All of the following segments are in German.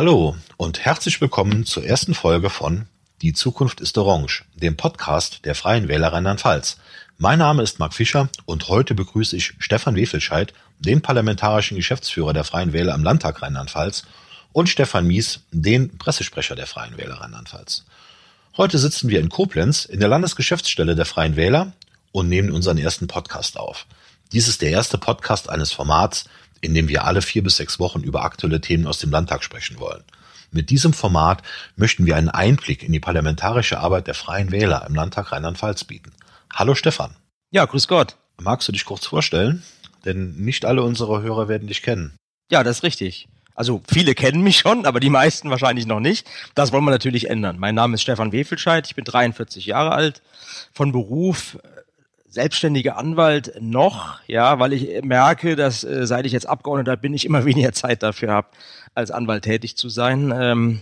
Hallo und herzlich willkommen zur ersten Folge von Die Zukunft ist Orange, dem Podcast der Freien Wähler Rheinland-Pfalz. Mein Name ist Marc Fischer und heute begrüße ich Stefan Wefelscheid, den parlamentarischen Geschäftsführer der Freien Wähler im Landtag Rheinland-Pfalz und Stefan Mies, den Pressesprecher der Freien Wähler Rheinland-Pfalz. Heute sitzen wir in Koblenz in der Landesgeschäftsstelle der Freien Wähler und nehmen unseren ersten Podcast auf. Dies ist der erste Podcast eines Formats, in dem wir alle vier bis sechs Wochen über aktuelle Themen aus dem Landtag sprechen wollen. Mit diesem Format möchten wir einen Einblick in die parlamentarische Arbeit der Freien Wähler im Landtag Rheinland-Pfalz bieten. Hallo Stefan. Ja, grüß Gott. Magst du dich kurz vorstellen? Denn nicht alle unserer Hörer werden dich kennen. Ja, das ist richtig. Also viele kennen mich schon, aber die meisten wahrscheinlich noch nicht. Das wollen wir natürlich ändern. Mein Name ist Stefan Wefelscheid, ich bin 43 Jahre alt, von Beruf selbstständiger Anwalt noch, ja, weil ich merke, dass äh, seit ich jetzt Abgeordneter bin, ich immer weniger Zeit dafür habe, als Anwalt tätig zu sein. Ähm,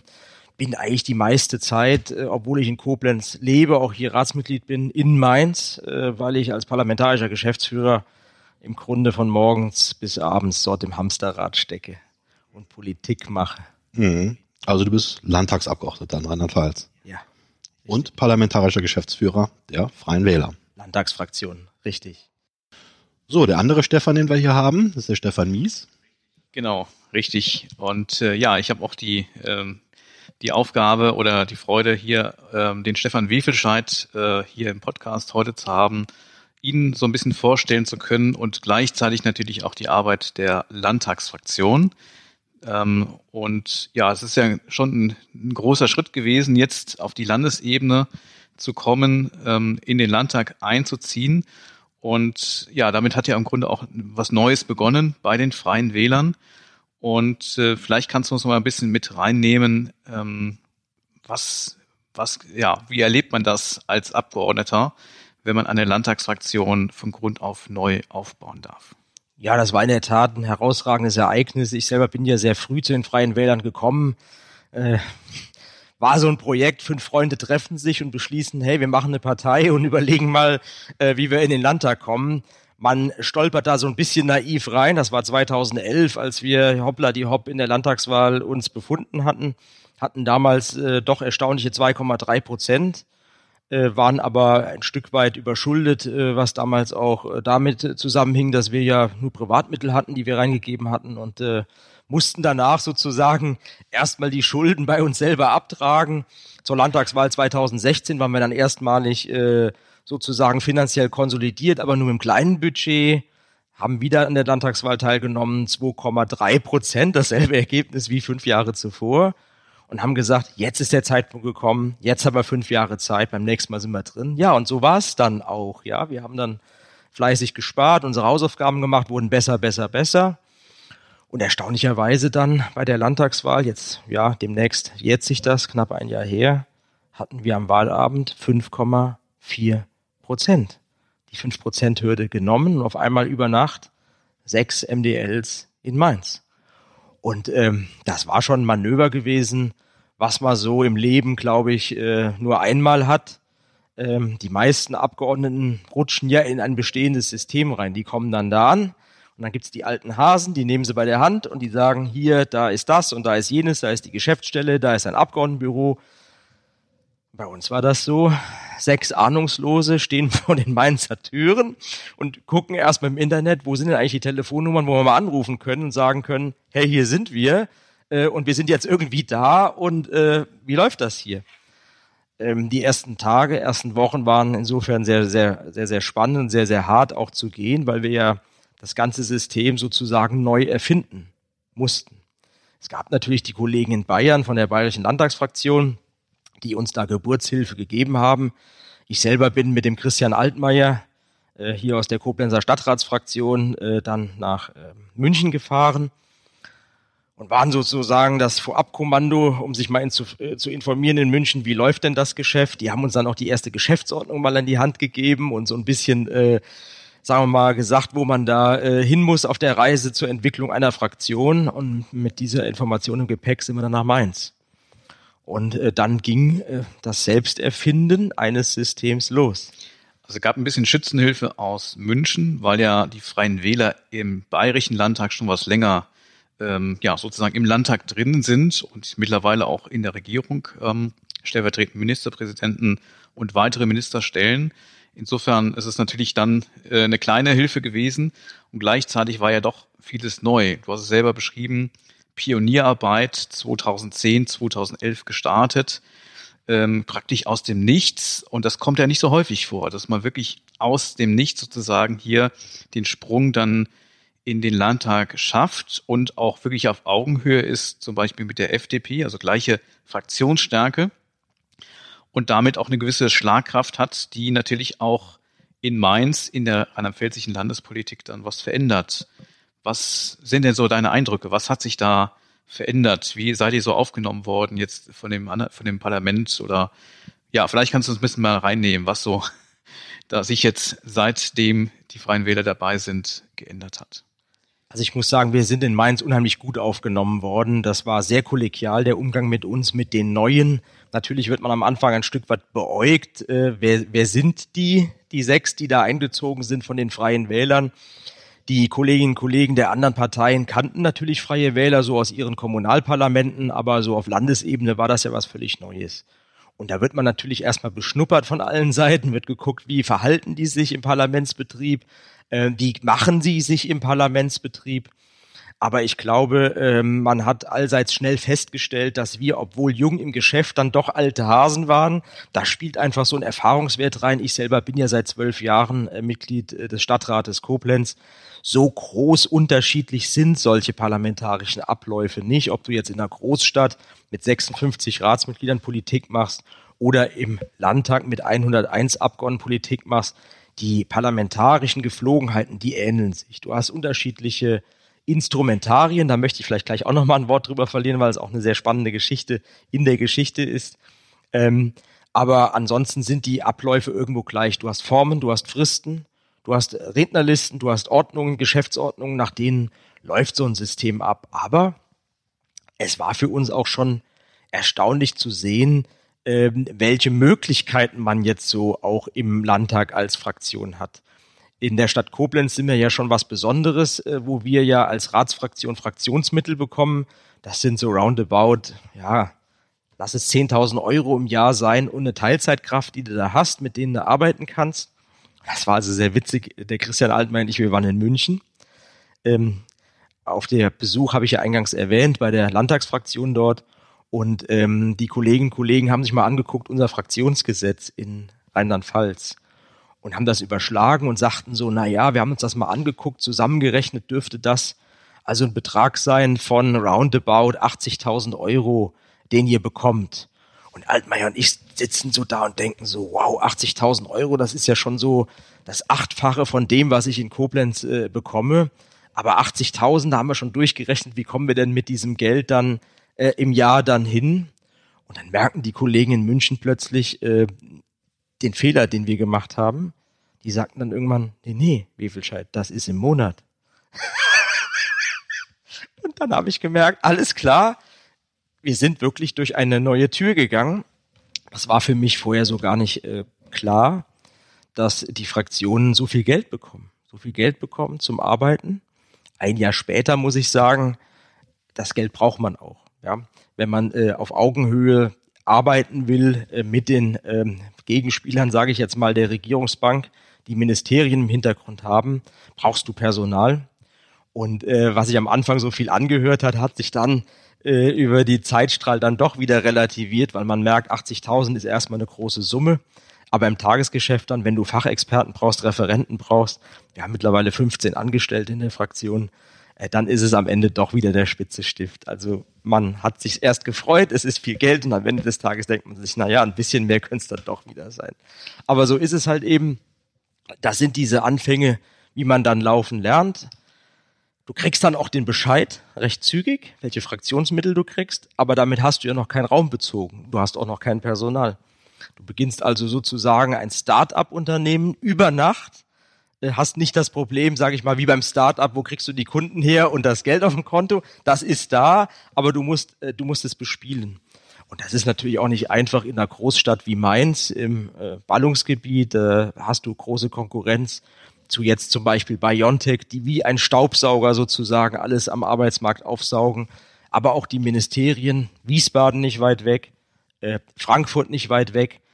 bin eigentlich die meiste Zeit, äh, obwohl ich in Koblenz lebe, auch hier Ratsmitglied bin, in Mainz, äh, weil ich als parlamentarischer Geschäftsführer im Grunde von morgens bis abends dort im Hamsterrad stecke und Politik mache. Mhm. Also du bist Landtagsabgeordneter in Rheinland-Pfalz. Ja. Und parlamentarischer Geschäftsführer der Freien Wähler. Landtagsfraktion, richtig. So, der andere Stefan, den wir hier haben, ist der Stefan Mies. Genau, richtig. Und äh, ja, ich habe auch die, ähm, die Aufgabe oder die Freude, hier ähm, den Stefan Wefelscheid äh, hier im Podcast heute zu haben, Ihnen so ein bisschen vorstellen zu können und gleichzeitig natürlich auch die Arbeit der Landtagsfraktion. Ähm, und ja, es ist ja schon ein, ein großer Schritt gewesen, jetzt auf die Landesebene zu kommen, ähm, in den Landtag einzuziehen. Und ja, damit hat ja im Grunde auch was Neues begonnen bei den Freien Wählern. Und äh, vielleicht kannst du uns noch mal ein bisschen mit reinnehmen, ähm, was, was, ja, wie erlebt man das als Abgeordneter, wenn man eine Landtagsfraktion von Grund auf neu aufbauen darf? Ja, das war in der Tat ein herausragendes Ereignis. Ich selber bin ja sehr früh zu den Freien Wählern gekommen. Äh, war so ein Projekt, fünf Freunde treffen sich und beschließen, hey, wir machen eine Partei und überlegen mal, äh, wie wir in den Landtag kommen. Man stolpert da so ein bisschen naiv rein. Das war 2011, als wir hoppla die hopp in der Landtagswahl uns befunden hatten. Hatten damals äh, doch erstaunliche 2,3 Prozent, äh, waren aber ein Stück weit überschuldet, äh, was damals auch äh, damit zusammenhing, dass wir ja nur Privatmittel hatten, die wir reingegeben hatten und mussten danach sozusagen erstmal die Schulden bei uns selber abtragen. Zur Landtagswahl 2016 waren wir dann erstmalig äh, sozusagen finanziell konsolidiert, aber nur einem kleinen Budget, haben wieder an der Landtagswahl teilgenommen, 2,3 Prozent, dasselbe Ergebnis wie fünf Jahre zuvor und haben gesagt, jetzt ist der Zeitpunkt gekommen, jetzt haben wir fünf Jahre Zeit, beim nächsten Mal sind wir drin. Ja, und so war es dann auch. Ja, wir haben dann fleißig gespart, unsere Hausaufgaben gemacht, wurden besser, besser, besser. Und erstaunlicherweise dann bei der Landtagswahl, jetzt, ja, demnächst jährt sich das, knapp ein Jahr her, hatten wir am Wahlabend 5,4 Prozent. Die 5 Prozent Hürde genommen und auf einmal über Nacht sechs MDLs in Mainz. Und ähm, das war schon ein Manöver gewesen, was man so im Leben, glaube ich, äh, nur einmal hat. Ähm, die meisten Abgeordneten rutschen ja in ein bestehendes System rein. Die kommen dann da an und dann gibt's die alten Hasen, die nehmen sie bei der Hand und die sagen, hier, da ist das und da ist jenes, da ist die Geschäftsstelle, da ist ein Abgeordnetenbüro. Bei uns war das so, sechs Ahnungslose stehen vor den Mainzer Türen und gucken erstmal im Internet, wo sind denn eigentlich die Telefonnummern, wo wir mal anrufen können und sagen können, hey, hier sind wir äh, und wir sind jetzt irgendwie da und äh, wie läuft das hier? Ähm, die ersten Tage, ersten Wochen waren insofern sehr, sehr, sehr, sehr spannend und sehr, sehr hart auch zu gehen, weil wir ja das ganze System sozusagen neu erfinden mussten. Es gab natürlich die Kollegen in Bayern von der Bayerischen Landtagsfraktion, die uns da Geburtshilfe gegeben haben. Ich selber bin mit dem Christian Altmaier äh, hier aus der Koblenzer Stadtratsfraktion äh, dann nach äh, München gefahren und waren sozusagen das Vorabkommando, um sich mal in zu, äh, zu informieren in München, wie läuft denn das Geschäft. Die haben uns dann auch die erste Geschäftsordnung mal an die Hand gegeben und so ein bisschen äh, sagen wir mal, gesagt, wo man da äh, hin muss auf der Reise zur Entwicklung einer Fraktion. Und mit dieser Information im Gepäck sind wir dann nach Mainz. Und äh, dann ging äh, das Selbsterfinden eines Systems los. Also es gab ein bisschen Schützenhilfe aus München, weil ja die Freien Wähler im Bayerischen Landtag schon was länger ähm, ja sozusagen im Landtag drin sind und mittlerweile auch in der Regierung ähm, stellvertretenden Ministerpräsidenten und weitere Minister stellen. Insofern ist es natürlich dann äh, eine kleine Hilfe gewesen und gleichzeitig war ja doch vieles neu. Du hast es selber beschrieben, Pionierarbeit 2010, 2011 gestartet, ähm, praktisch aus dem Nichts. Und das kommt ja nicht so häufig vor, dass man wirklich aus dem Nichts sozusagen hier den Sprung dann in den Landtag schafft und auch wirklich auf Augenhöhe ist, zum Beispiel mit der FDP, also gleiche Fraktionsstärke und damit auch eine gewisse Schlagkraft hat, die natürlich auch in Mainz in der rheinland-pfälzischen Landespolitik dann was verändert. Was sind denn so deine Eindrücke? Was hat sich da verändert? Wie seid ihr so aufgenommen worden jetzt von dem, von dem Parlament oder ja, vielleicht kannst du uns ein bisschen mal reinnehmen, was so da sich jetzt seitdem die Freien Wähler dabei sind geändert hat. Also ich muss sagen, wir sind in Mainz unheimlich gut aufgenommen worden. Das war sehr kollegial, der Umgang mit uns, mit den Neuen. Natürlich wird man am Anfang ein Stück weit beäugt. Äh, wer, wer sind die, die sechs, die da eingezogen sind von den Freien Wählern? Die Kolleginnen und Kollegen der anderen Parteien kannten natürlich Freie Wähler so aus ihren Kommunalparlamenten, aber so auf Landesebene war das ja was völlig Neues. Und da wird man natürlich erstmal beschnuppert von allen Seiten, wird geguckt, wie verhalten die sich im Parlamentsbetrieb, äh, wie machen sie sich im Parlamentsbetrieb. Aber ich glaube, ähm, man hat allseits schnell festgestellt, dass wir, obwohl jung im Geschäft, dann doch alte Hasen waren. Da spielt einfach so ein Erfahrungswert rein. Ich selber bin ja seit zwölf Jahren äh, Mitglied äh, des Stadtrates Koblenz. So groß unterschiedlich sind solche parlamentarischen Abläufe nicht. Ob du jetzt in einer Großstadt mit 56 Ratsmitgliedern Politik machst oder im Landtag mit 101 Abgeordneten Politik machst, die parlamentarischen Geflogenheiten, die ähneln sich. Du hast unterschiedliche Instrumentarien, da möchte ich vielleicht gleich auch noch mal ein Wort drüber verlieren, weil es auch eine sehr spannende Geschichte in der Geschichte ist. Ähm, aber ansonsten sind die Abläufe irgendwo gleich. Du hast Formen, du hast Fristen, du hast Rednerlisten, du hast Ordnungen, Geschäftsordnungen, nach denen läuft so ein System ab. Aber es war für uns auch schon erstaunlich zu sehen, ähm, welche Möglichkeiten man jetzt so auch im Landtag als Fraktion hat in der Stadt Koblenz sind wir ja schon was Besonderes, äh, wo wir ja als Ratsfraktion Fraktionsmittel bekommen. Das sind so roundabout, ja, lass es 10.000 Euro im Jahr sein und eine Teilzeitkraft, die du da hast, mit denen du arbeiten kannst. Das war also sehr witzig. Der Christian Altmann und ich, wir waren in München. Ähm, auf der Besuch habe ich ja eingangs erwähnt, bei der Landtagsfraktion dort. Und ähm, die Kolleginnen und Kollegen haben sich mal angeguckt, unser Fraktionsgesetz in Rheinland-Pfalz und haben das überschlagen und sagten so, na ja, wir haben uns das mal angeguckt, zusammengerechnet dürfte das also ein Betrag sein von roundabout 80.000 Euro, den ihr bekommt. Und Altmaier und ich sitzen so da und denken so, wow, 80.000 Euro, das ist ja schon so das Achtfache von dem, was ich in Koblenz äh, bekomme. Aber 80.000, da haben wir schon durchgerechnet, wie kommen wir denn mit diesem Geld dann äh, im Jahr dann hin? Und dann merken die Kollegen in München plötzlich äh, den Fehler, den wir gemacht haben die sagten dann irgendwann, nee, nee, Wefelscheid, das ist im Monat. und dann habe ich gemerkt, alles klar, wir sind wirklich durch eine neue Tür gegangen. Das war für mich vorher so gar nicht äh, klar, dass die Fraktionen so viel Geld bekommen. So viel Geld bekommen zum Arbeiten. Ein Jahr später muss ich sagen, das Geld braucht man auch. Ja? Wenn man äh, auf Augenhöhe arbeiten will äh, mit den ähm, Gegenspielern, sage ich jetzt mal, der Regierungsbank, die Ministerien im Hintergrund haben, brauchst du Personal. Und äh, was sich am Anfang so viel angehört hat, hat sich dann äh, über die Zeitstrahl dann doch wieder relativiert, weil man merkt, 80.000 ist erstmal eine große Summe. Aber im Tagesgeschäft dann, wenn du Fachexperten brauchst, Referenten brauchst, wir haben mittlerweile 15 Angestellte in der Fraktion, äh, dann ist es am Ende doch wieder der spitze Stift. Also man hat sich erst gefreut, es ist viel Geld und am Ende des Tages denkt man sich, na ja, ein bisschen mehr könnte es dann doch wieder sein. Aber so ist es halt eben das sind diese Anfänge, wie man dann laufen lernt. Du kriegst dann auch den Bescheid recht zügig, welche Fraktionsmittel du kriegst, aber damit hast du ja noch keinen Raum bezogen. Du hast auch noch kein Personal. Du beginnst also sozusagen ein Start-up-Unternehmen über Nacht, hast nicht das Problem, sage ich mal, wie beim Start-up, wo kriegst du die Kunden her und das Geld auf dem Konto. Das ist da, aber du musst, äh, du musst es bespielen. Und das ist natürlich auch nicht einfach in einer Großstadt wie Mainz im äh, Ballungsgebiet. Äh, hast du große Konkurrenz. zu jetzt zum Beispiel Biontech, die wie ein Staubsauger sozusagen alles am Arbeitsmarkt aufsaugen, aber auch die Ministerien, Wiesbaden nicht weit weg, äh, Frankfurt nicht weit weg, äh,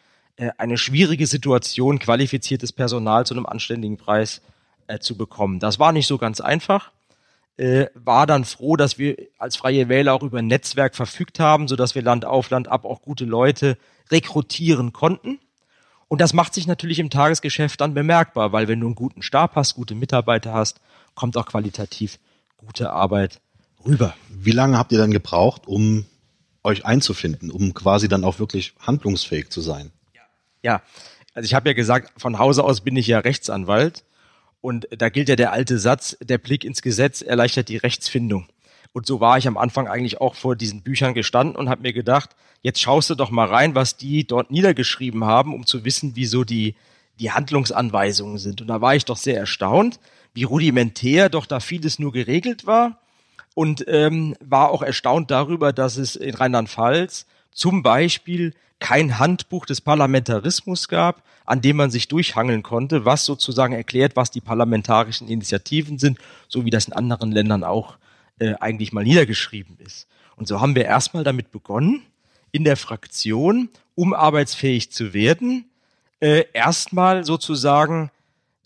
eine schwierige Situation, qualifiziertes Personal zu einem anständigen Preis äh, zu bekommen. Das war nicht so ganz einfach. Äh, war dann froh, dass wir als Freie Wähler auch über ein Netzwerk verfügt haben, sodass wir Land auf Land ab auch gute Leute rekrutieren konnten. Und das macht sich natürlich im Tagesgeschäft dann bemerkbar, weil wenn du einen guten Stab hast, gute Mitarbeiter hast, kommt auch qualitativ gute Arbeit rüber. Wie lange habt ihr dann gebraucht, um euch einzufinden, um quasi dann auch wirklich handlungsfähig zu sein? Ja, also ich habe ja gesagt, von Hause aus bin ich ja Rechtsanwalt und da gilt ja der alte Satz, der Blick ins Gesetz erleichtert die Rechtsfindung. Und so war ich am Anfang eigentlich auch vor diesen Büchern gestanden und habe mir gedacht, jetzt schaust du doch mal rein, was die dort niedergeschrieben haben, um zu wissen, wieso die, die Handlungsanweisungen sind. Und da war ich doch sehr erstaunt, wie rudimentär doch da vieles nur geregelt war und ähm, war auch erstaunt darüber, dass es in Rheinland-Pfalz zum Beispiel kein Handbuch des Parlamentarismus gab, an dem man sich durchhangeln konnte, was sozusagen erklärt, was die parlamentarischen Initiativen sind, so wie das in anderen Ländern auch äh, eigentlich mal niedergeschrieben ist. Und so haben wir erstmal damit begonnen, in der Fraktion, um arbeitsfähig zu werden, äh, erstmal sozusagen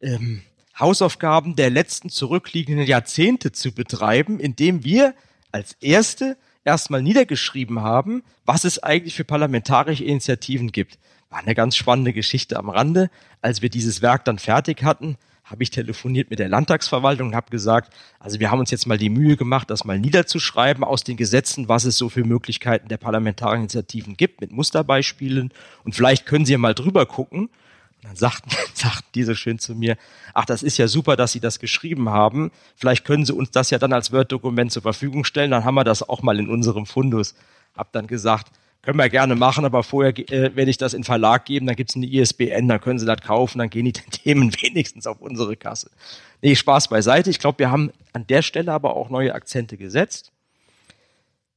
ähm, Hausaufgaben der letzten zurückliegenden Jahrzehnte zu betreiben, indem wir als erste erstmal niedergeschrieben haben, was es eigentlich für parlamentarische Initiativen gibt. War eine ganz spannende Geschichte am Rande. Als wir dieses Werk dann fertig hatten, habe ich telefoniert mit der Landtagsverwaltung und habe gesagt, also wir haben uns jetzt mal die Mühe gemacht, das mal niederzuschreiben aus den Gesetzen, was es so für Möglichkeiten der parlamentarischen Initiativen gibt, mit Musterbeispielen. Und vielleicht können Sie ja mal drüber gucken. Dann sagten, sagten die so schön zu mir, ach, das ist ja super, dass Sie das geschrieben haben. Vielleicht können Sie uns das ja dann als Word-Dokument zur Verfügung stellen. Dann haben wir das auch mal in unserem Fundus. Hab dann gesagt, können wir gerne machen, aber vorher äh, werde ich das in Verlag geben, dann gibt es eine ISBN, dann können Sie das kaufen, dann gehen die Themen wenigstens auf unsere Kasse. Nee, Spaß beiseite. Ich glaube, wir haben an der Stelle aber auch neue Akzente gesetzt.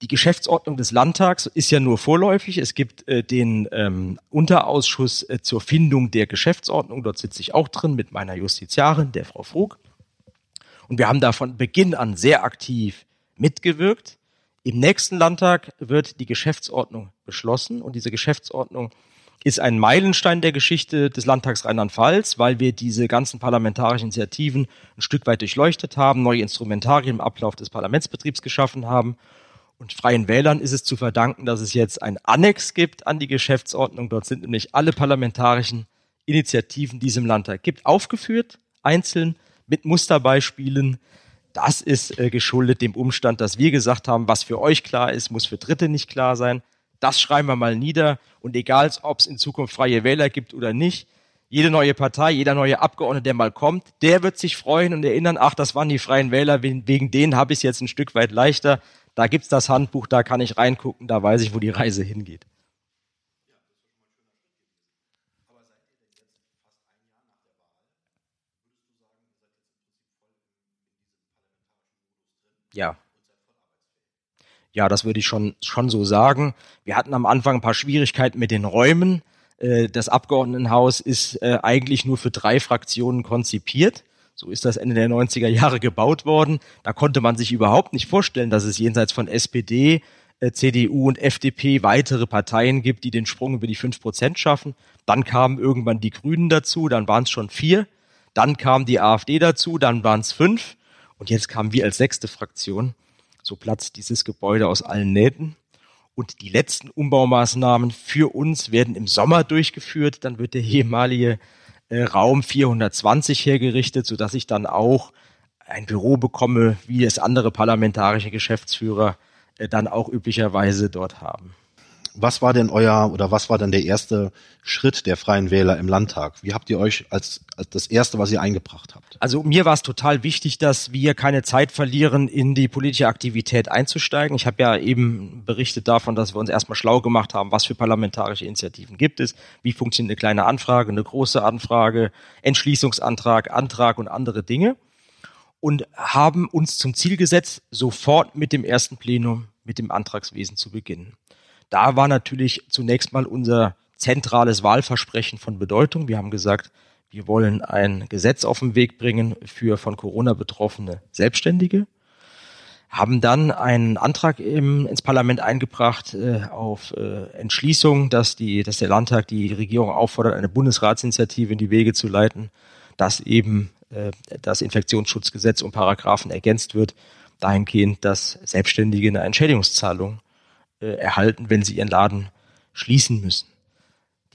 Die Geschäftsordnung des Landtags ist ja nur vorläufig. Es gibt äh, den ähm, Unterausschuss äh, zur Findung der Geschäftsordnung. Dort sitze ich auch drin mit meiner Justiziarin, der Frau Frug. Und wir haben da von Beginn an sehr aktiv mitgewirkt. Im nächsten Landtag wird die Geschäftsordnung beschlossen und diese Geschäftsordnung ist ein Meilenstein der Geschichte des Landtags Rheinland-Pfalz, weil wir diese ganzen parlamentarischen Initiativen ein Stück weit durchleuchtet haben, neue Instrumentarien im Ablauf des Parlamentsbetriebs geschaffen haben. Und Freien Wählern ist es zu verdanken, dass es jetzt ein Annex gibt an die Geschäftsordnung. Dort sind nämlich alle parlamentarischen Initiativen, die es im Landtag gibt, aufgeführt, einzeln mit Musterbeispielen, das ist äh, geschuldet dem Umstand, dass wir gesagt haben, was für euch klar ist, muss für Dritte nicht klar sein. Das schreiben wir mal nieder. Und egal, ob es in Zukunft freie Wähler gibt oder nicht, jede neue Partei, jeder neue Abgeordnete, der mal kommt, der wird sich freuen und erinnern, ach, das waren die freien Wähler, wegen denen habe ich es jetzt ein Stück weit leichter. Da gibt's das Handbuch, da kann ich reingucken, da weiß ich, wo die Reise hingeht. Ja. Ja, das würde ich schon, schon so sagen. Wir hatten am Anfang ein paar Schwierigkeiten mit den Räumen. Äh, das Abgeordnetenhaus ist äh, eigentlich nur für drei Fraktionen konzipiert. So ist das Ende der 90er Jahre gebaut worden. Da konnte man sich überhaupt nicht vorstellen, dass es jenseits von SPD, äh, CDU und FDP weitere Parteien gibt, die den Sprung über die fünf Prozent schaffen. Dann kamen irgendwann die Grünen dazu, dann waren es schon vier. Dann kam die AfD dazu, dann waren es fünf. Und jetzt kamen wir als sechste Fraktion. So platzt dieses Gebäude aus allen Nähten. Und die letzten Umbaumaßnahmen für uns werden im Sommer durchgeführt. Dann wird der ehemalige äh, Raum 420 hergerichtet, sodass ich dann auch ein Büro bekomme, wie es andere parlamentarische Geschäftsführer äh, dann auch üblicherweise dort haben. Was war denn euer oder was war denn der erste Schritt der Freien Wähler im Landtag? Wie habt ihr euch als, als das erste, was ihr eingebracht habt? Also mir war es total wichtig, dass wir keine Zeit verlieren, in die politische Aktivität einzusteigen. Ich habe ja eben berichtet davon, dass wir uns erstmal schlau gemacht haben, was für parlamentarische Initiativen gibt es, wie funktioniert eine kleine Anfrage, eine große Anfrage, Entschließungsantrag, Antrag und andere Dinge und haben uns zum Ziel gesetzt, sofort mit dem ersten Plenum, mit dem Antragswesen zu beginnen. Da war natürlich zunächst mal unser zentrales Wahlversprechen von Bedeutung. Wir haben gesagt, Wir wollen ein Gesetz auf den Weg bringen für von Corona betroffene Selbstständige haben dann einen Antrag im, ins Parlament eingebracht äh, auf äh, Entschließung, dass, die, dass der Landtag die Regierung auffordert, eine Bundesratsinitiative in die Wege zu leiten, dass eben äh, das Infektionsschutzgesetz um Paragraphen ergänzt wird, dahingehend, dass Selbstständige eine Entschädigungszahlung äh, erhalten, wenn sie ihren Laden schließen müssen.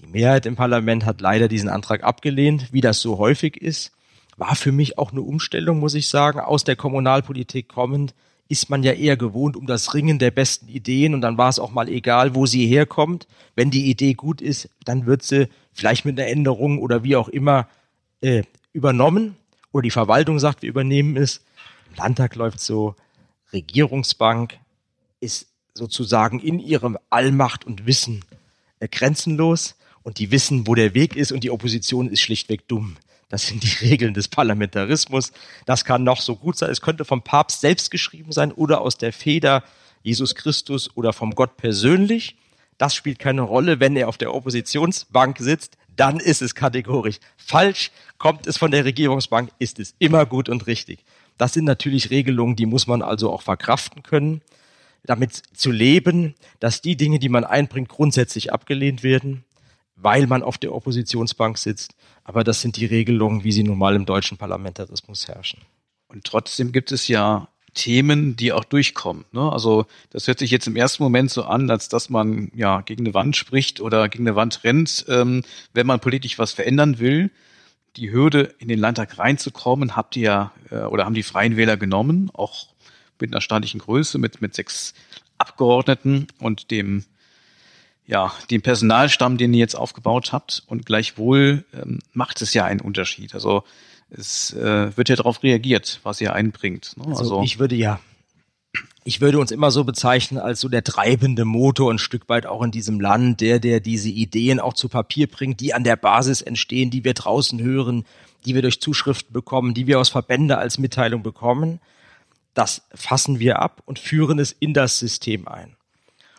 Die Mehrheit im Parlament hat leider diesen Antrag abgelehnt, wie das so häufig ist. War für mich auch eine Umstellung, muss ich sagen, aus der Kommunalpolitik kommend ist man ja eher gewohnt um das Ringen der besten Ideen und dann war es auch mal egal, wo sie herkommt. Wenn die Idee gut ist, dann wird sie vielleicht mit einer Änderung oder wie auch immer äh, übernommen oder die Verwaltung sagt, wir übernehmen es. Im Landtag läuft so, Regierungsbank ist sozusagen in ihrem Allmacht und Wissen äh, grenzenlos und die wissen, wo der Weg ist und die Opposition ist schlichtweg dumm. Das sind die Regeln des Parlamentarismus. Das kann noch so gut sein. Es könnte vom Papst selbst geschrieben sein oder aus der Feder Jesus Christus oder vom Gott persönlich. Das spielt keine Rolle. Wenn er auf der Oppositionsbank sitzt, dann ist es kategorisch falsch. Kommt es von der Regierungsbank, ist es immer gut und richtig. Das sind natürlich Regelungen, die muss man also auch verkraften können, damit zu leben, dass die Dinge, die man einbringt, grundsätzlich abgelehnt werden weil man auf der Oppositionsbank sitzt. Aber das sind die Regelungen, wie sie nun mal im deutschen Parlamentarismus herrschen. Und trotzdem gibt es ja Themen, die auch durchkommen. Ne? Also das hört sich jetzt im ersten Moment so an, als dass man ja gegen eine Wand spricht oder gegen eine Wand rennt, ähm, wenn man politisch was verändern will. Die Hürde, in den Landtag reinzukommen, habt ihr äh, oder haben die Freien Wähler genommen, auch mit einer staatlichen Größe, mit, mit sechs Abgeordneten und dem ja, den Personalstamm, den ihr jetzt aufgebaut habt und gleichwohl ähm, macht es ja einen Unterschied. Also es äh, wird ja darauf reagiert, was ihr einbringt. Ne? Also, also ich würde ja, ich würde uns immer so bezeichnen als so der treibende Motor ein Stück weit auch in diesem Land, der, der diese Ideen auch zu Papier bringt, die an der Basis entstehen, die wir draußen hören, die wir durch Zuschriften bekommen, die wir aus Verbände als Mitteilung bekommen. Das fassen wir ab und führen es in das System ein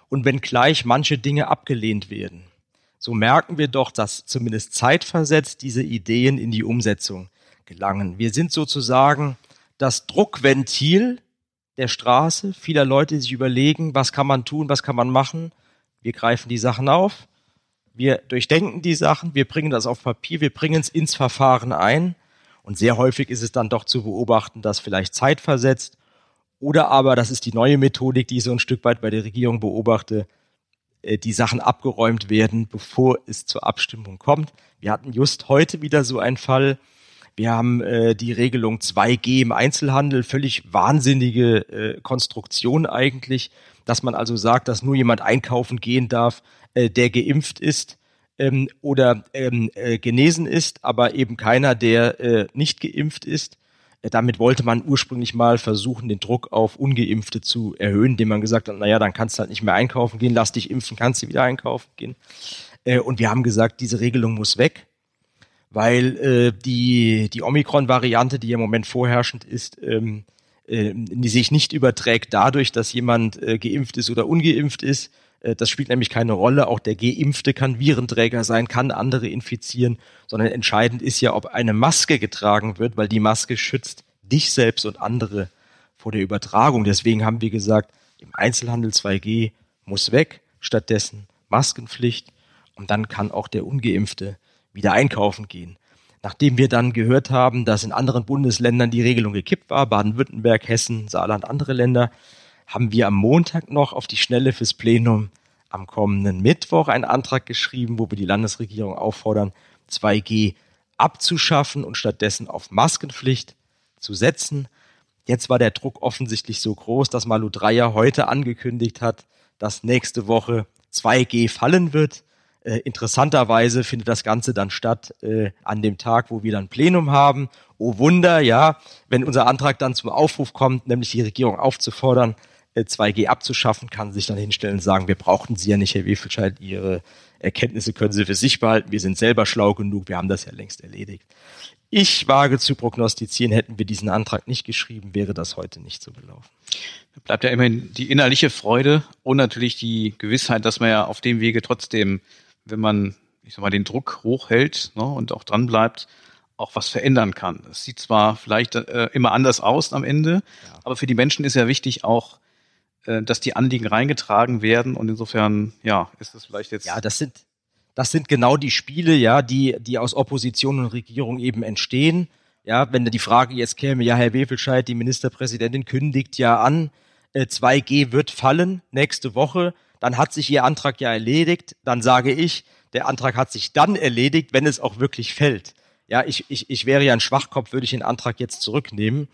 und wenn gleich manche Dinge abgelehnt werden. So merken wir doch, dass zumindest zeitversetzt diese Ideen in die Umsetzung gelangen. Wir sind sozusagen das Druckventil der Straße. Vieler Leute sich überlegen, was kann man tun, was kann man machen. Wir greifen die Sachen auf. Wir durchdenken die Sachen. Wir bringen das auf Papier. Wir bringen es ins Verfahren ein. Und sehr häufig ist es dann doch zu beobachten, dass vielleicht zeitversetzt oder aber, das ist die neue Methodik, die ich so ein Stück weit bei der Regierung beobachte, äh, die Sachen abgeräumt werden, bevor es zur Abstimmung kommt. Wir hatten just heute wieder so einen Fall. Wir haben äh, die Regelung 2G im Einzelhandel, völlig wahnsinnige äh, Konstruktion eigentlich, dass man also sagt, dass nur jemand einkaufen gehen darf, äh, der geimpft ist ähm, oder ähm, äh, genesen ist, aber eben keiner, der äh, nicht geimpft ist. Äh, damit wollte man ursprünglich mal versuchen, den Druck auf Ungeimpfte zu erhöhen, indem man gesagt hat, naja, dann kannst du halt nicht mehr einkaufen gehen, lass dich impfen, kannst du wieder einkaufen gehen. Äh, und wir haben gesagt, diese Regelung muss weg, weil äh, die, die Omikron-Variante, die im Moment vorherrschend ist, ähm, die sich nicht überträgt dadurch, dass jemand geimpft ist oder ungeimpft ist, äh, das spielt nämlich keine Rolle. Auch der Geimpfte kann Virenträger sein, kann andere infizieren, sondern entscheidend ist ja, ob eine Maske getragen wird, weil die Maske schützt dich selbst und andere vor der Übertragung. Deswegen haben wir gesagt, im Einzelhandel 2G muss weg, stattdessen Maskenpflicht und dann kann auch der Ungeimpfte wieder einkaufen gehen. Nachdem wir dann gehört haben, dass in anderen Bundesländern die Regelung gekippt war, Baden-Württemberg, Hessen, Saarland, andere Länder, haben wir am Montag noch auf die Schnelle fürs Plenum am kommenden Mittwoch einen Antrag geschrieben, wo wir die Landesregierung auffordern, 2G abzuschaffen und stattdessen auf Maskenpflicht zu setzen. Jetzt war der Druck offensichtlich so groß, dass Malu Dreyer heute angekündigt hat, dass nächste Woche 2G fallen wird. Äh, interessanterweise findet das Ganze dann statt äh, an dem Tag, wo wir dann Plenum haben. Oh Wunder, ja, wenn unser Antrag dann zum Aufruf kommt, nämlich die Regierung aufzufordern, 2G äh, abzuschaffen, kann sich dann hinstellen und sagen, wir brauchten Sie ja nicht, Herr Wefelscheid, Ihre Erkenntnisse können Sie für sich behalten, wir sind selber schlau genug, wir haben das ja längst erledigt. Ich wage zu prognostizieren, hätten wir diesen Antrag nicht geschrieben, wäre das heute nicht so gelaufen. Da bleibt ja immerhin die innerliche Freude und natürlich die Gewissheit, dass man ja auf dem Wege trotzdem, wenn man ich sag mal, den Druck hochhält ne, und auch dran bleibt, auch was verändern kann. Es sieht zwar vielleicht äh, immer anders aus am Ende, ja. aber für die Menschen ist ja wichtig auch, äh, dass die Anliegen reingetragen werden und insofern, ja, ist das vielleicht jetzt. Ja, das sind, das sind genau die Spiele, ja, die, die aus Opposition und Regierung eben entstehen. Ja, wenn die Frage jetzt käme, ja, Herr Wefelscheid, die Ministerpräsidentin kündigt ja an, 2G äh, wird fallen nächste Woche, dann hat sich Ihr Antrag ja erledigt, dann sage ich, der Antrag hat sich dann erledigt, wenn es auch wirklich fällt. Ja, ich, ich, ich wäre ja ein Schwachkopf, würde ich den Antrag jetzt zurücknehmen.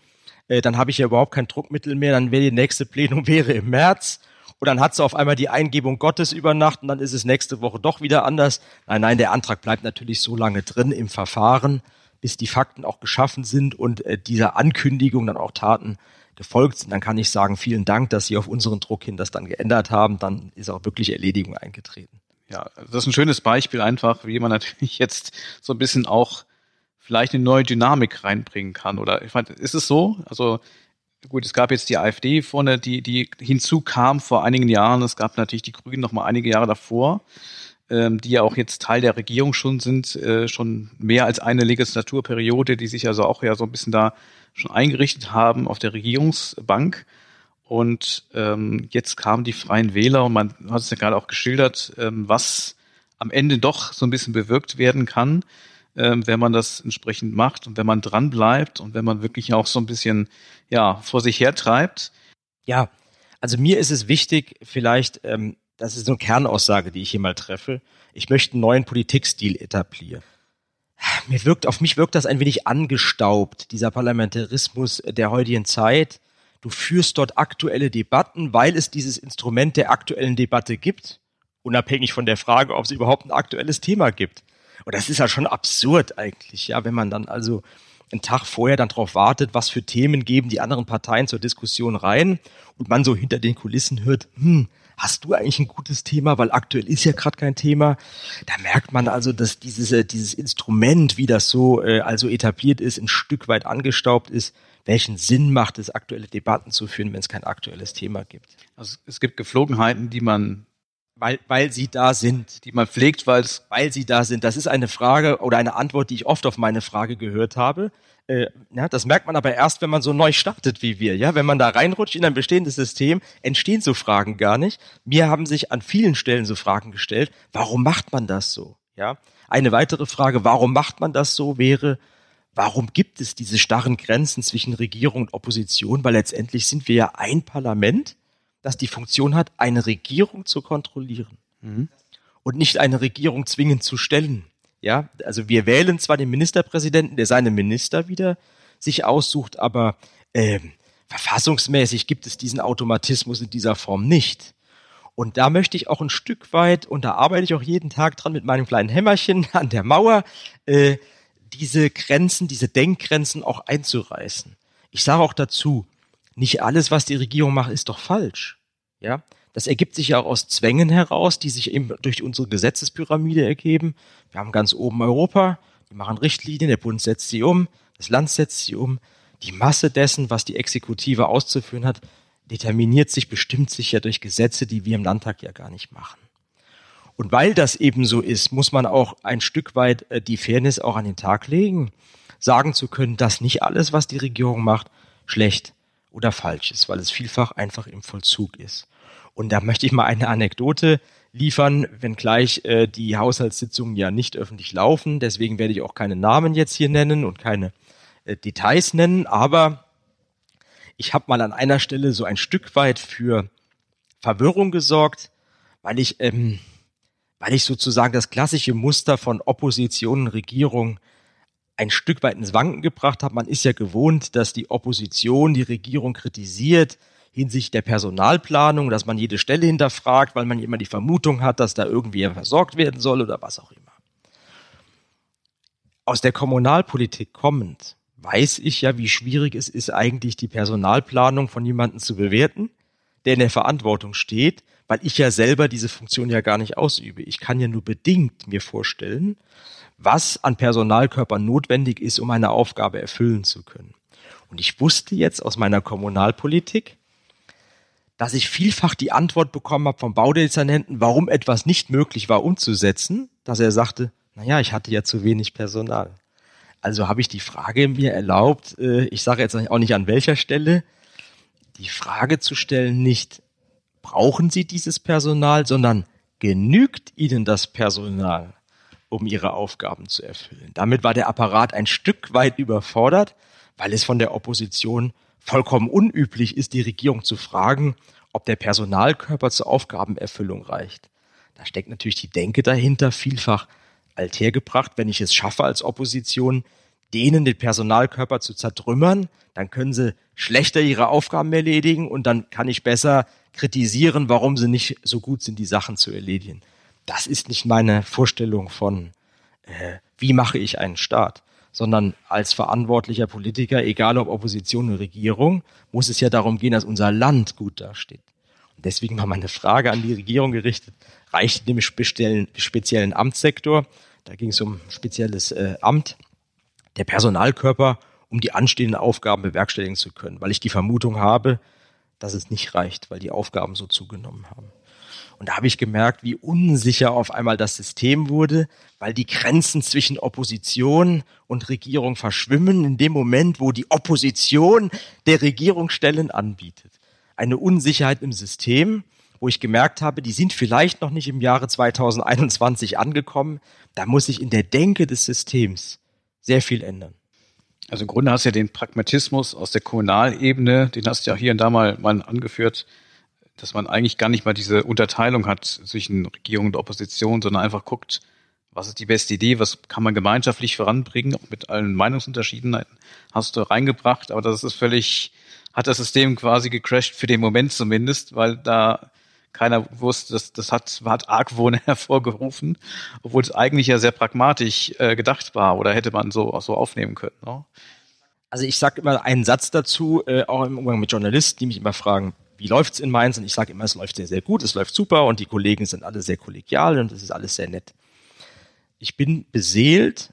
Äh, dann habe ich ja überhaupt kein Druckmittel mehr, dann wäre die nächste Plenum wäre im März und dann hat sie auf einmal die Eingebung Gottes über Nacht und dann ist es nächste Woche doch wieder anders. Nein, nein, der Antrag bleibt natürlich so lange drin im Verfahren, bis die Fakten auch geschaffen sind und äh, dieser Ankündigung dann auch Taten gefolgt sind. Dann kann ich sagen, vielen Dank, dass Sie auf unseren Druck hin das dann geändert haben. Dann ist auch wirklich Erledigung eingetreten. Ja, das ist ein schönes Beispiel einfach, wie man natürlich jetzt so ein bisschen auch vielleicht eine neue Dynamik reinbringen kann. Oder ich meine, ist es so? Also gut, es gab jetzt die AfD vorne, die, die hinzukam vor einigen Jahren. Es gab natürlich die Grünen noch mal einige Jahre davor, ähm, die ja auch jetzt Teil der Regierung schon sind, äh, schon mehr als eine Legislaturperiode, die sich also auch ja so ein bisschen da schon eingerichtet haben auf der Regierungsbank. Und ähm, jetzt kamen die Freien Wähler und man hat es ja gerade auch geschildert, ähm, was am Ende doch so ein bisschen bewirkt werden kann, ähm, wenn man das entsprechend macht und wenn man dran bleibt und wenn man wirklich auch so ein bisschen ja vor sich her treibt. Ja, also mir ist es wichtig, vielleicht, ähm, das ist so eine Kernaussage, die ich hier mal treffe. Ich möchte einen neuen Politikstil etablieren mir wirkt, auf mich wirkt das ein wenig angestaubt, dieser Parlamentarismus der heutigen Zeit. Du führst dort aktuelle Debatten, weil es dieses Instrument der aktuellen Debatte gibt, unabhängig von der Frage, ob es überhaupt ein aktuelles Thema gibt. Und das ist ja schon absurd eigentlich, ja, wenn man dann also einen Tag vorher dann darauf wartet, was für Themen geben die anderen Parteien zur Diskussion rein und man so hinter den Kulissen hört, hm, hast du eigentlich ein gutes Thema, weil aktuell ist ja gerade kein Thema. Da merkt man also, dass dieses, äh, dieses Instrument, wie das so äh, also etabliert ist, ein Stück weit angestaubt ist. Welchen Sinn macht es, aktuelle Debatten zu führen, wenn es kein aktuelles Thema gibt? Also es gibt Geflogenheiten, die man weil, weil sie da sind, die man pflegt, weil weil sie da sind. Das ist eine Frage oder eine Antwort, die ich oft auf meine Frage gehört habe. Äh, ja, das merkt man aber erst, wenn man so neu startet wie wir. Ja, wenn man da reinrutscht in ein bestehendes System, entstehen so Fragen gar nicht. Mir haben sich an vielen Stellen so Fragen gestellt. Warum macht man das so? Ja, eine weitere Frage, warum macht man das so, wäre, warum gibt es diese starren Grenzen zwischen Regierung und Opposition? Weil letztendlich sind wir ja ein Parlament das die Funktion hat, eine Regierung zu kontrollieren mhm. und nicht eine Regierung zwingend zu stellen. Ja, also wir wählen zwar den Ministerpräsidenten, der seine Minister wieder sich aussucht, aber äh, verfassungsmäßig gibt es diesen Automatismus in dieser Form nicht. Und da möchte ich auch ein Stück weit, und da arbeite ich auch jeden Tag dran mit meinem kleinen Hämmerchen an der Mauer, äh, diese Grenzen, diese Denkgrenzen auch einzureißen. Ich sage auch dazu, nicht alles, was die Regierung macht, ist doch falsch. Ja, das ergibt sich ja auch aus Zwängen heraus, die sich eben durch unsere Gesetzespyramide ergeben. Wir haben ganz oben Europa, die machen Richtlinien, der Bund setzt sie um, das Land setzt sie um. Die Masse dessen, was die Exekutive auszuführen hat, determiniert sich, bestimmt sich ja durch Gesetze, die wir im Landtag ja gar nicht machen. Und weil das eben so ist, muss man auch ein Stück weit äh, die Fairness auch an den Tag legen, sagen zu können, dass nicht alles, was die Regierung macht, schlecht oder falsch ist, weil es vielfach einfach im Vollzug ist. Und da möchte ich mal eine Anekdote liefern, wenngleich äh, die Haushaltssitzungen ja nicht öffentlich laufen. Deswegen werde ich auch keine Namen jetzt hier nennen und keine äh, Details nennen. Aber ich habe mal an einer Stelle so ein Stück weit für Verwirrung gesorgt, weil ich, ähm, weil ich sozusagen das klassische Muster von Opposition und Regierung ein Stück weit ins Wanken gebracht habe. Man ist ja gewohnt, dass die Opposition die Regierung kritisiert hinsichtlich der Personalplanung, dass man jede Stelle hinterfragt, weil man immer die Vermutung hat, dass da irgendwie versorgt werden soll oder was auch immer. Aus der Kommunalpolitik kommend weiß ich ja, wie schwierig es ist, eigentlich die Personalplanung von jemandem zu bewerten, der in der Verantwortung steht, weil ich ja selber diese Funktion ja gar nicht ausübe. Ich kann ja nur bedingt mir vorstellen, was an Personalkörpern notwendig ist, um eine Aufgabe erfüllen zu können. Und ich wusste jetzt aus meiner Kommunalpolitik, dass ich vielfach die Antwort bekommen habe vom Baudezernenten, warum etwas nicht möglich war umzusetzen, dass er sagte, naja, ich hatte ja zu wenig Personal. Also habe ich die Frage mir erlaubt, äh, ich sage jetzt auch nicht an welcher Stelle, die Frage zu stellen, nicht brauchen Sie dieses Personal, sondern genügt Ihnen das Personal, um Ihre Aufgaben zu erfüllen. Damit war der Apparat ein Stück weit überfordert, weil es von der Opposition vollkommen unüblich ist, die Regierung zu fragen, ob der Personalkörper zur Aufgabenerfüllung reicht. Da steckt natürlich die Denke dahinter, vielfach althergebracht, wenn ich es schaffe als Opposition, denen den Personalkörper zu zertrümmern, dann können sie schlechter ihre Aufgaben erledigen und dann kann ich besser kritisieren, warum sie nicht so gut sind, die Sachen zu erledigen. Das ist nicht meine Vorstellung von, äh, wie mache ich einen Staat, sondern als verantwortlicher Politiker, egal ob Opposition oder Regierung, muss es ja darum gehen, dass unser Land gut dasteht. Und deswegen war meine Frage an die Regierung gerichtet, reicht dem speziellen, speziellen Amtssektor, da ging es um spezielles äh, Amt, der Personalkörper, um die anstehenden Aufgaben bewerkstelligen zu können, weil ich die Vermutung habe, dass es nicht reicht, weil die Aufgaben so zugenommen haben. Und da habe ich gemerkt, wie unsicher auf einmal das System wurde, weil die Grenzen zwischen Opposition und Regierung verschwimmen in dem Moment, wo die Opposition der Regierung Stellen anbietet. Eine Unsicherheit im System, wo ich gemerkt habe, die sind vielleicht noch nicht im Jahre 2021 angekommen. Da muss sich in der Denke des Systems sehr viel ändern. Also im Grunde hast du ja den Pragmatismus aus der Kommunalebene, den hast du ja hier und da mal, mal angeführt, dass man eigentlich gar nicht mal diese Unterteilung hat zwischen Regierung und Opposition, sondern einfach guckt, was ist die beste Idee, was kann man gemeinschaftlich voranbringen, auch mit allen Meinungsunterschiedenheiten hast du reingebracht, aber das ist völlig, hat das System quasi gecrashed für den Moment zumindest, weil da keiner wusste, das, das hat, hat Argwohn hervorgerufen, obwohl es eigentlich ja sehr pragmatisch äh, gedacht war oder hätte man so, so aufnehmen können. Ne? Also ich sage immer einen Satz dazu, äh, auch im Umgang mit Journalisten, die mich immer fragen, wie läuft's in Mainz? Und ich sage immer, es läuft sehr, sehr gut, es läuft super und die Kollegen sind alle sehr kollegial und es ist alles sehr nett. Ich bin beseelt,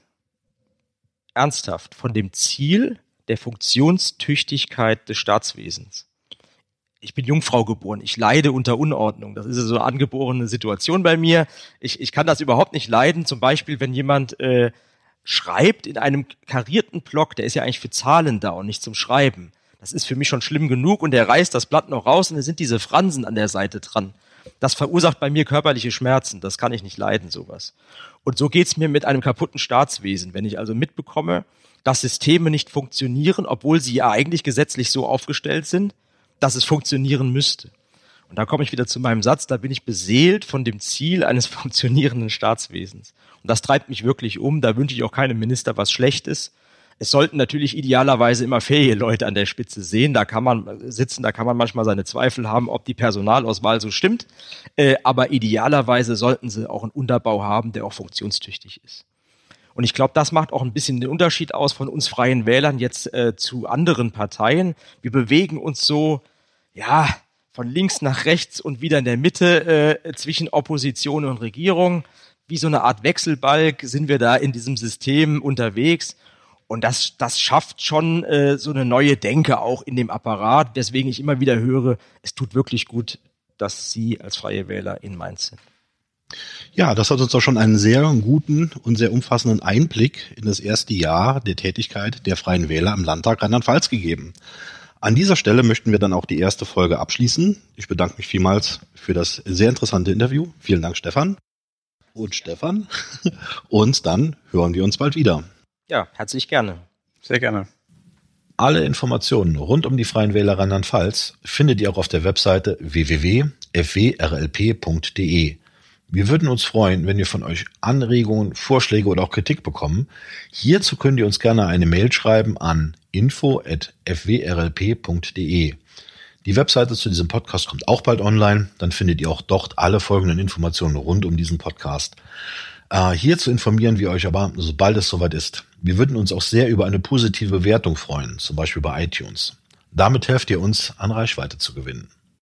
ernsthaft, von dem Ziel der Funktionstüchtigkeit des Staatswesens. Ich bin Jungfrau geboren, ich leide unter Unordnung. Das ist so eine angeborene Situation bei mir. Ich, ich kann das überhaupt nicht leiden. Zum Beispiel, wenn jemand äh, schreibt in einem karierten Block, der ist ja eigentlich für Zahlen da und nicht zum Schreiben das ist für mich schon schlimm genug und er reißt das Blatt noch raus und es sind diese Fransen an der Seite dran. Das verursacht bei mir körperliche Schmerzen. Das kann ich nicht leiden, sowas. Und so geht's mir mit einem kaputten Staatswesen. Wenn ich also mitbekomme, dass Systeme nicht funktionieren, obwohl sie ja eigentlich gesetzlich so aufgestellt sind, dass es funktionieren müsste. Und da komme ich wieder zu meinem Satz, da bin ich beseelt von dem Ziel eines funktionierenden Staatswesens. Und das treibt mich wirklich um. Da wünsche ich auch keinem Minister was Schlechtes. Es sollten natürlich idealerweise immer fähige Leute an der Spitze sehen. Da kann man sitzen, da kann man manchmal seine Zweifel haben, ob die Personalauswahl so stimmt. Äh, aber idealerweise sollten sie auch einen Unterbau haben, der auch funktionstüchtig ist. Und ich glaube, das macht auch ein bisschen den Unterschied aus von uns freien Wählern jetzt äh, zu anderen Parteien. Wir bewegen uns so, ja, von links nach rechts und wieder in der Mitte äh, zwischen Opposition und Regierung. Wie so eine Art Wechselbalg sind wir da in diesem System unterwegs. Und das, das schafft schon äh, so eine neue Denke auch in dem Apparat, weswegen ich immer wieder höre, es tut wirklich gut, dass Sie als Freie Wähler in Mainz sind. Ja, das hat uns doch schon einen sehr guten und sehr umfassenden Einblick in das erste Jahr der Tätigkeit der Freien Wähler im Landtag Rheinland-Pfalz gegeben. An dieser Stelle möchten wir dann auch die erste Folge abschließen. Ich bedanke mich vielmals für das sehr interessante Interview. Vielen Dank, Stefan. Und Stefan. Und dann hören wir uns bald wieder. Ja, herzlich gerne. Sehr gerne. Alle Informationen rund um die Freien Wähler Rheinland-Pfalz findet ihr auch auf der Webseite www.fwrlp.de. Wir würden uns freuen, wenn wir von euch Anregungen, Vorschläge oder auch Kritik bekommen. Hierzu könnt ihr uns gerne eine Mail schreiben an info.fwrlp.de. Die Webseite zu diesem Podcast kommt auch bald online. Dann findet ihr auch dort alle folgenden Informationen rund um diesen Podcast. Äh, hierzu informieren wir euch aber, sobald es soweit ist. Wir würden uns auch sehr über eine positive Bewertung freuen, zum Beispiel bei iTunes. Damit helft ihr uns, an Reichweite zu gewinnen.